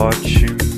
Hot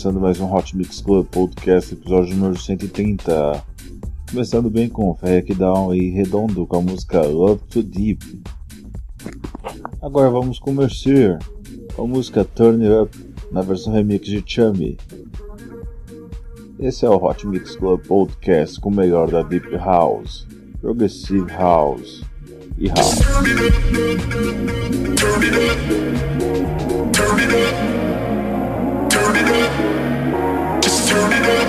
começando mais um Hot Mix Club Podcast, episódio número 130. Começando bem com Ferrec Down e Redondo com a música Love Too Deep. Agora vamos com com a música Turn It Up na versão remix de Chummy. Esse é o Hot Mix Club Podcast com o melhor da Deep House, Progressive House e House. Don't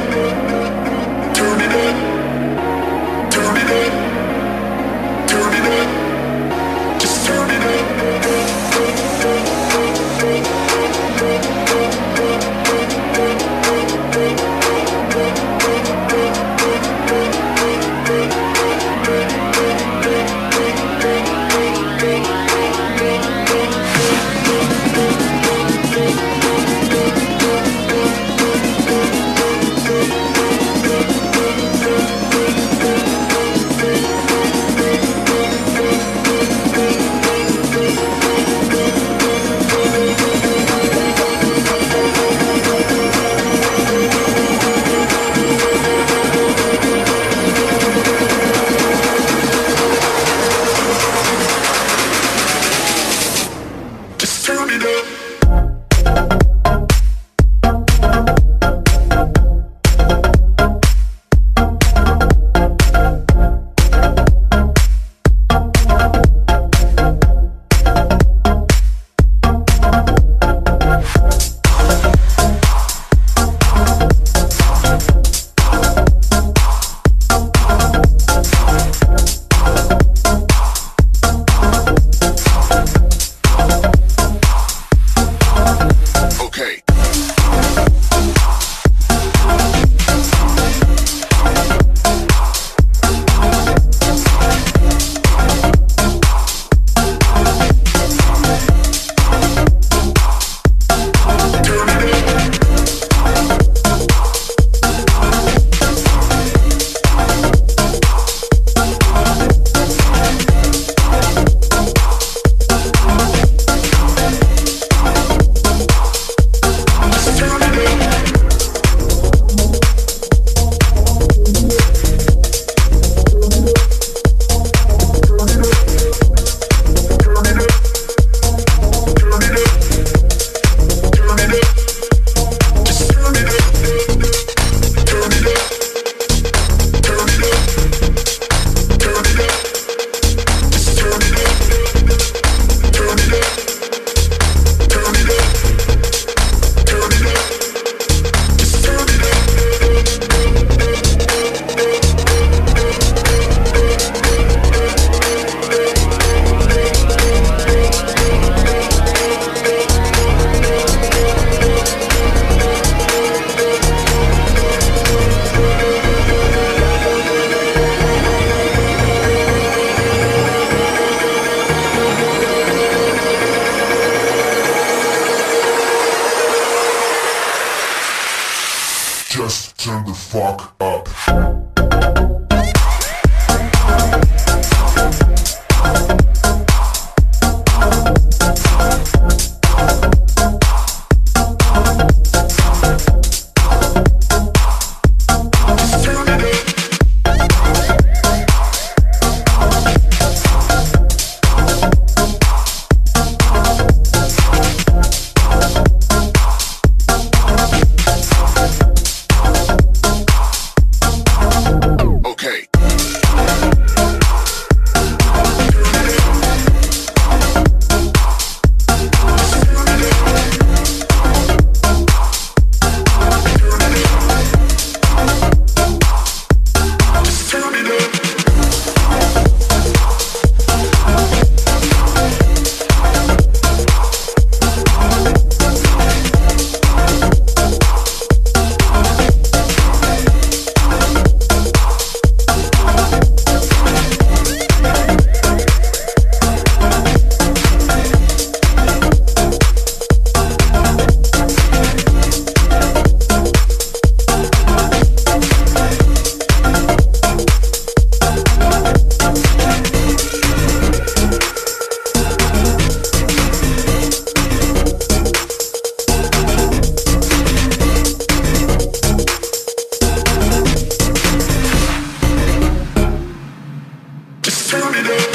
turn it up.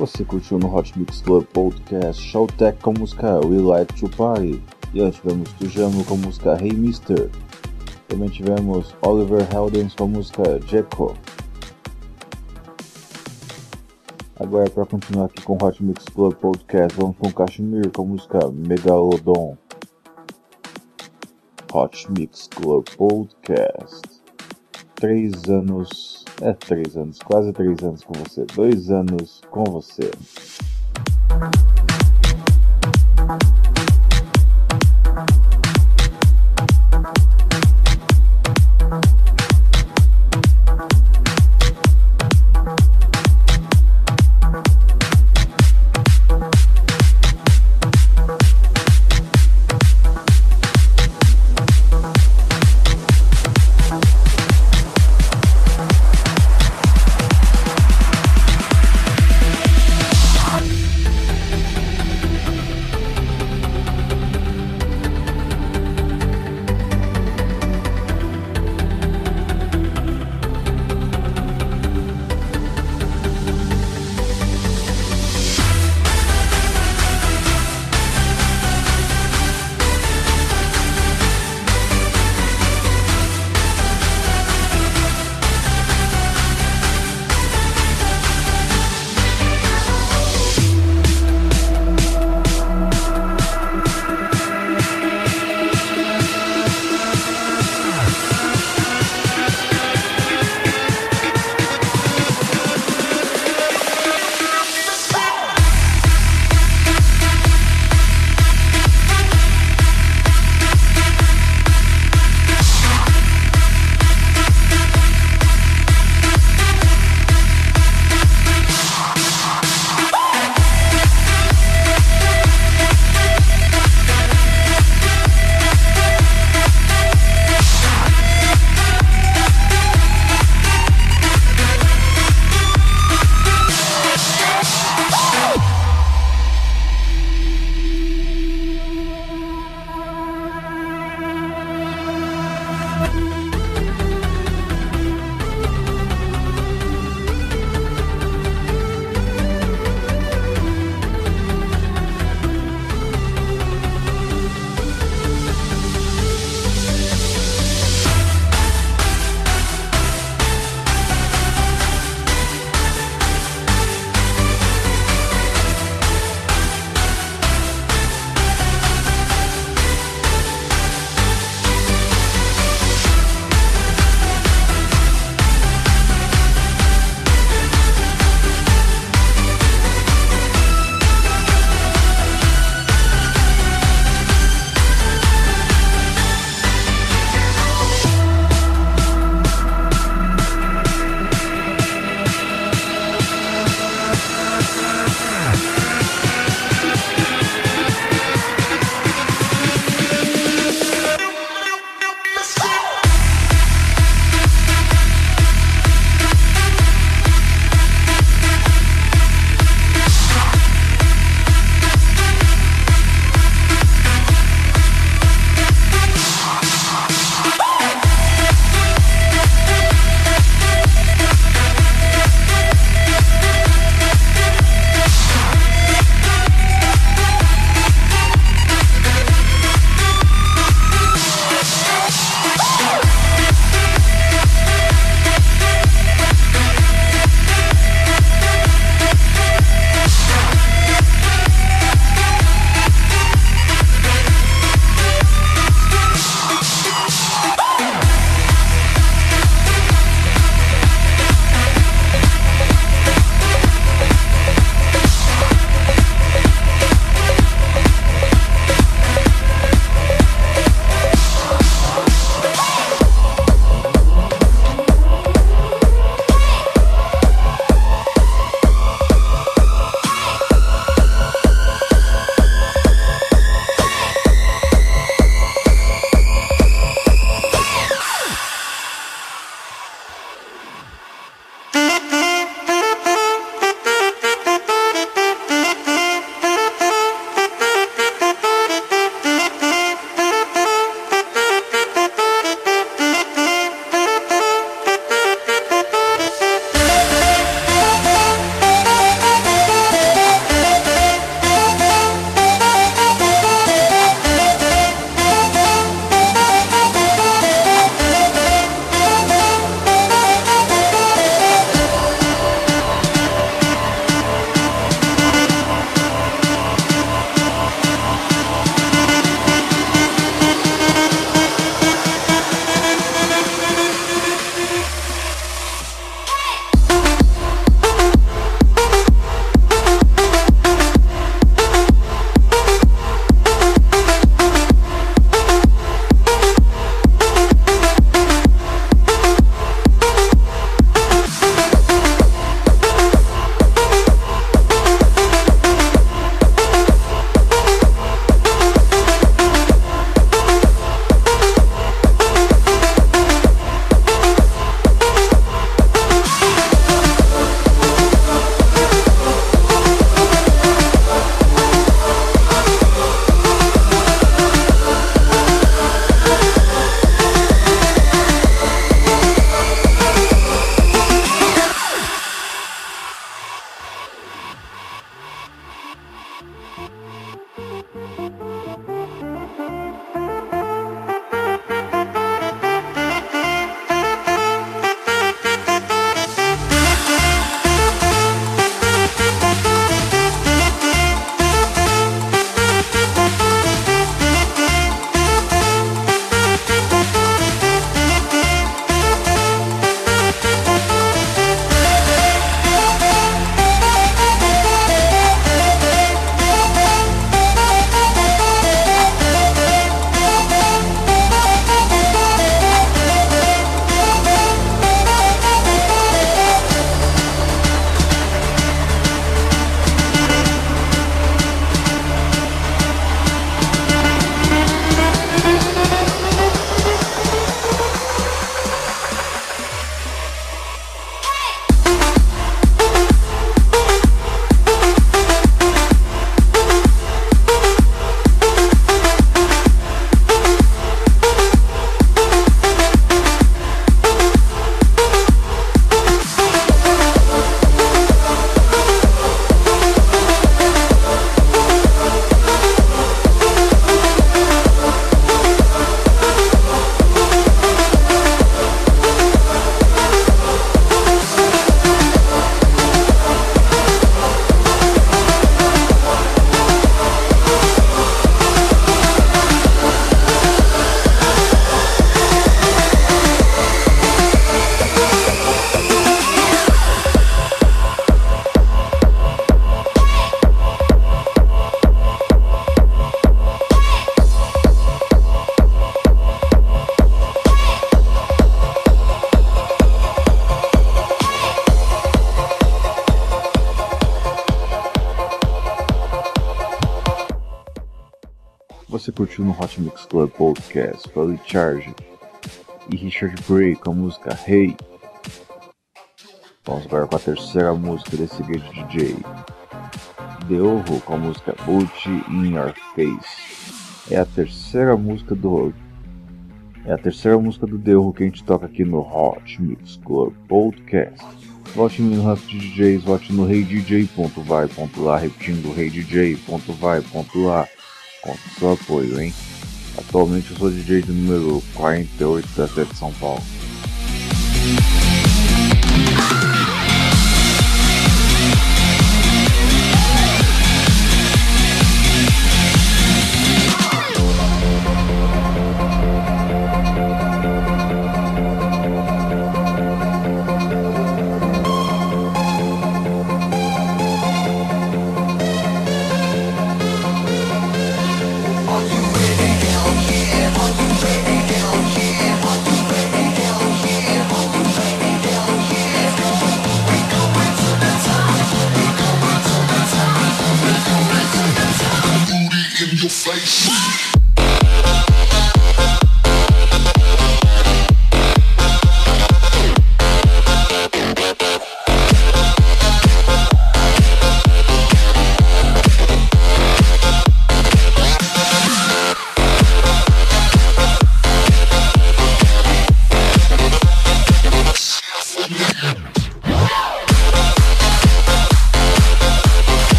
Você curtiu no Hot Mix Club Podcast Showtech com a música We Like to Party. E antes tivemos Tujamo com a música Hey Mister. Também tivemos Oliver Heldens com a música Jekyll. Agora, para continuar aqui com o Hot Mix Club Podcast, vamos com Kashmir com a música Megalodon. Hot Mix Club Podcast. Três anos. É, três anos, quase três anos com você. Dois anos com você. Mix Club Podcast foi Charge e Richard Bray com a música Hey. Vamos agora com a terceira música desse grande DJ. Deorro com a música Boot in Your Face. É a terceira música do é a terceira música do Deorro que a gente toca aqui no Hot Mix Club Podcast. Vote no Rap DJs, vote no reidj.vai.lá, repetindo reidj.vai.lá. Conto seu apoio, hein? Atualmente eu sou DJ do número 48 da cidade de São Paulo.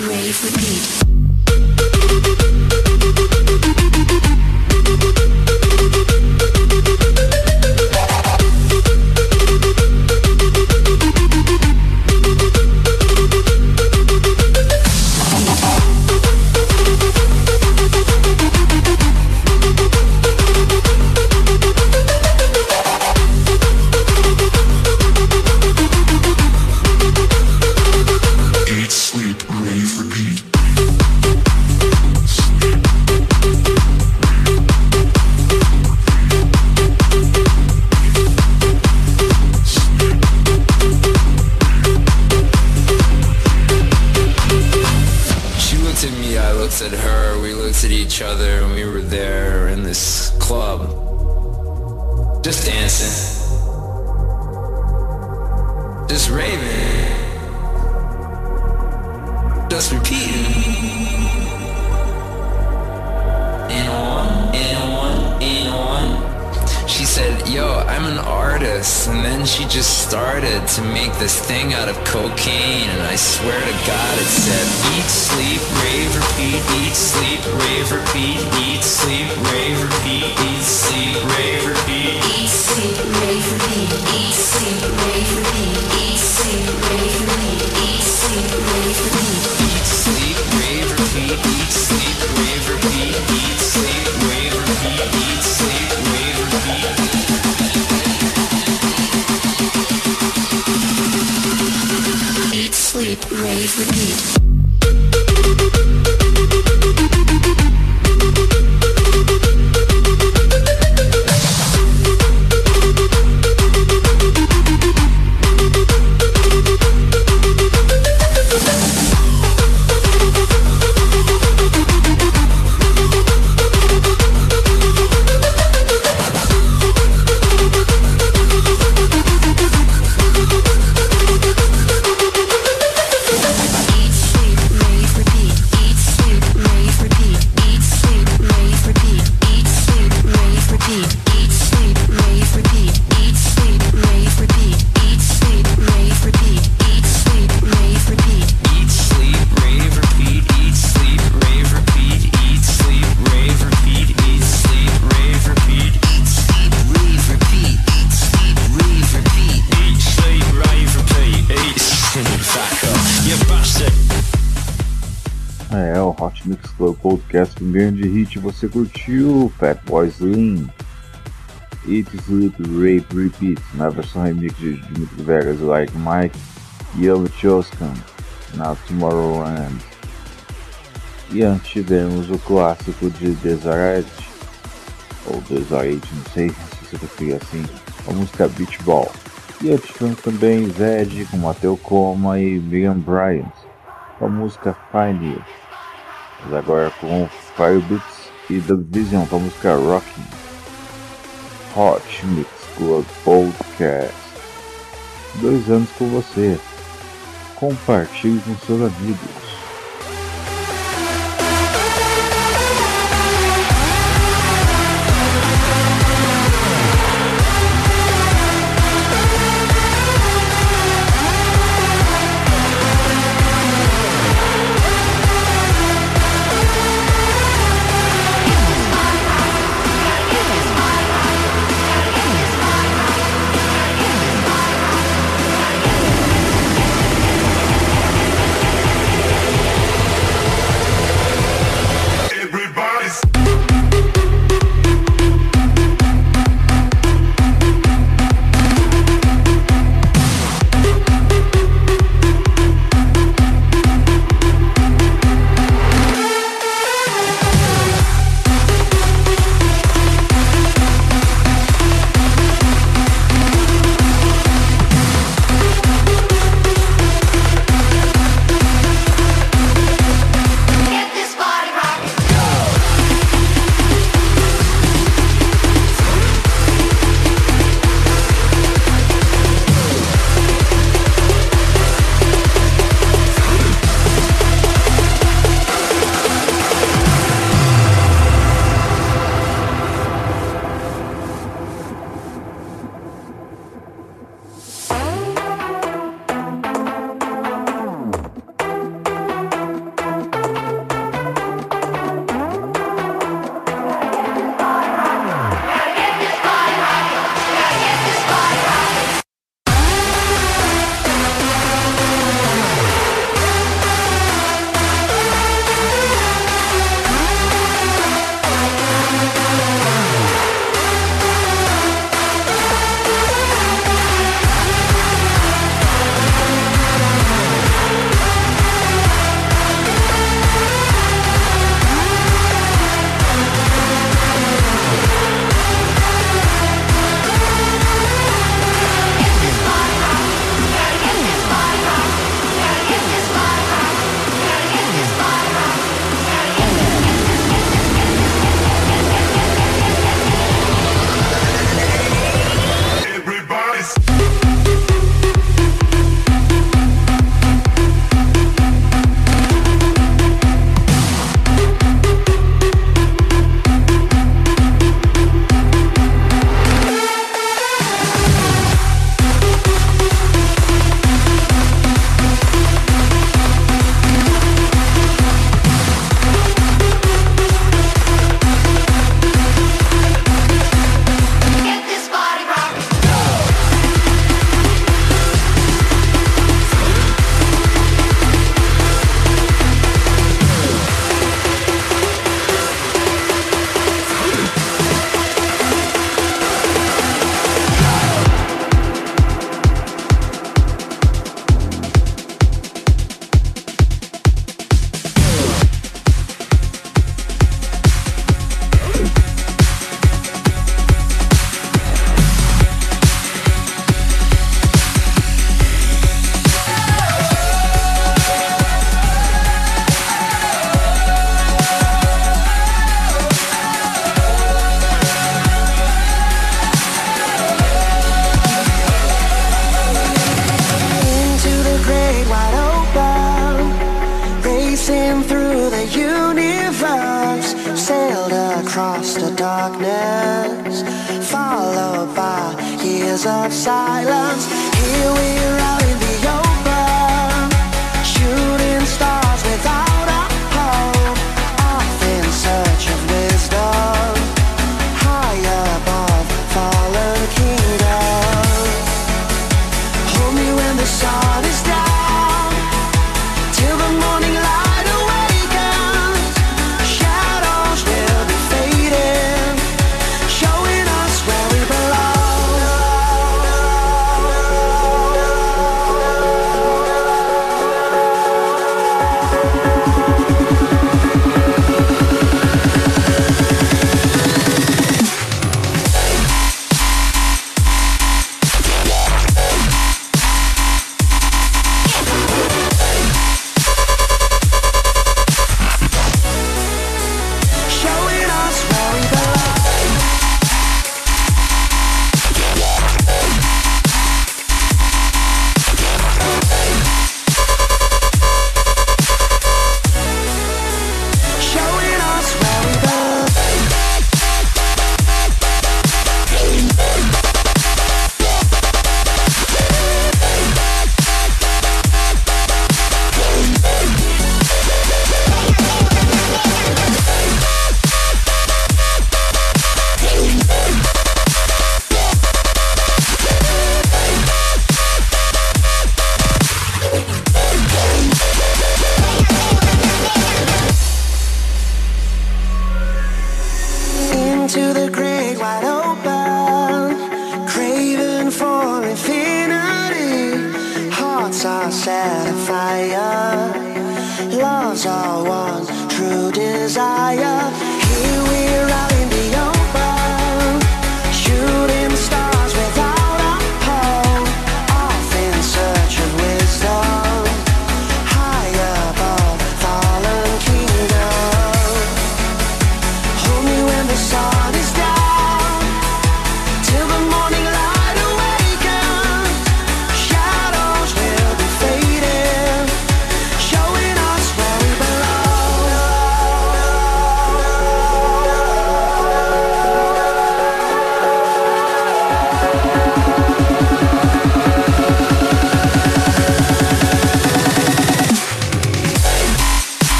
Ready for beat. Repeat. grande hit você curtiu, Fatboy Slim, Eat, Sleep, Rape, Repeat, na versão remix de Dimitri Vegas, Like Mike, Yellow Choskan, na Tomorrowland. E antes tivemos o clássico de Deseret, ou Deseret, não sei se você preferir assim, a música Beach Ball. E antes tivemos também Zed com Mateo Coma e Megan Bryant, com a música Find You. Mas agora com Firebeats e The Vision com a música Rocking. Hot Mix Club Podcast. Dois anos com você. Compartilhe com seus amigos.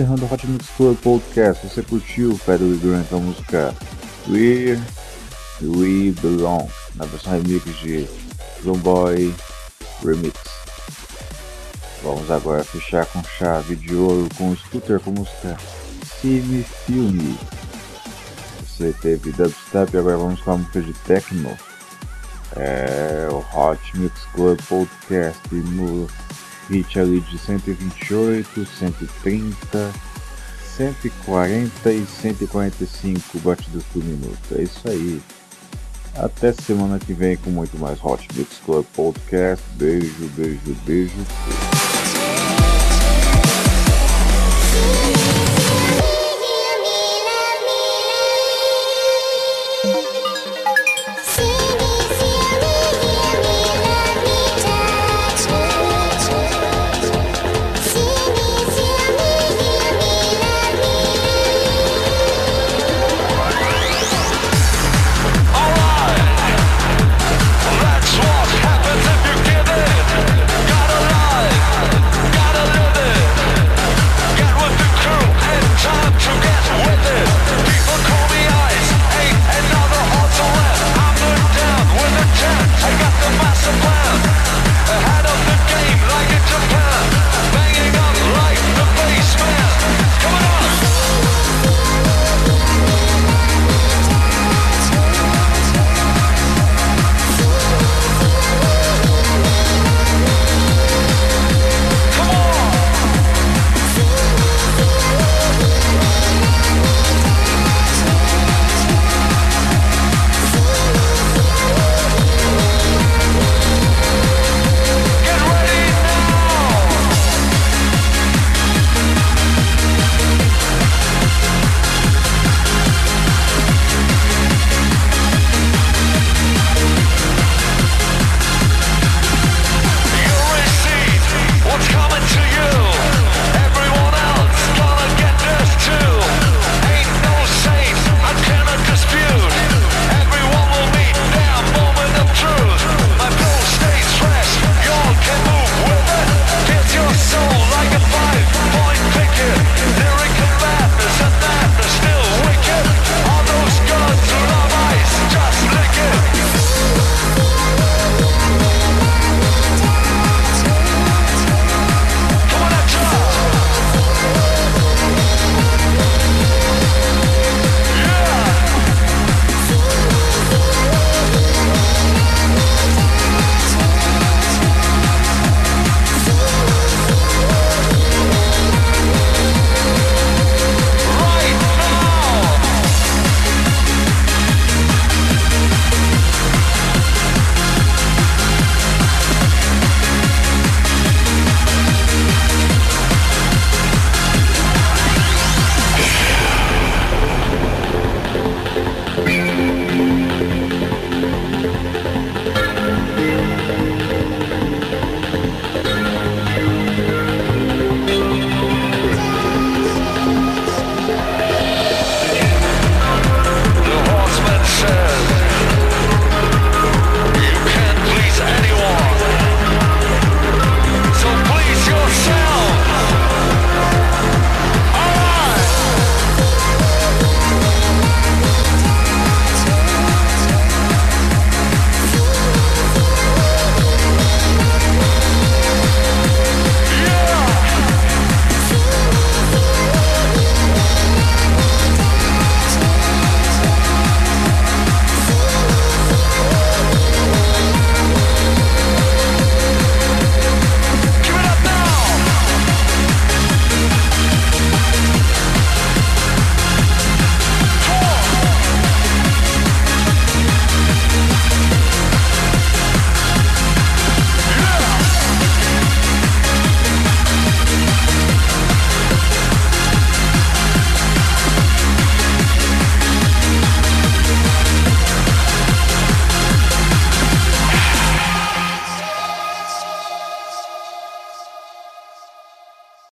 Encerrando o Hot Mix Club Podcast. Você curtiu o Pedro Grant a música Where We Belong na versão remix de Boy Remix. Vamos agora fechar com chave de ouro com o Scooter com música Cine Filme. Você teve dubstep, agora vamos com a música de techno. É o Hot Mix Club Podcast no hit ali de 128, 130, 140 e 145 batidas por minuto. É isso aí. Até semana que vem com muito mais Hot Mix Club Podcast. Beijo, beijo, beijo.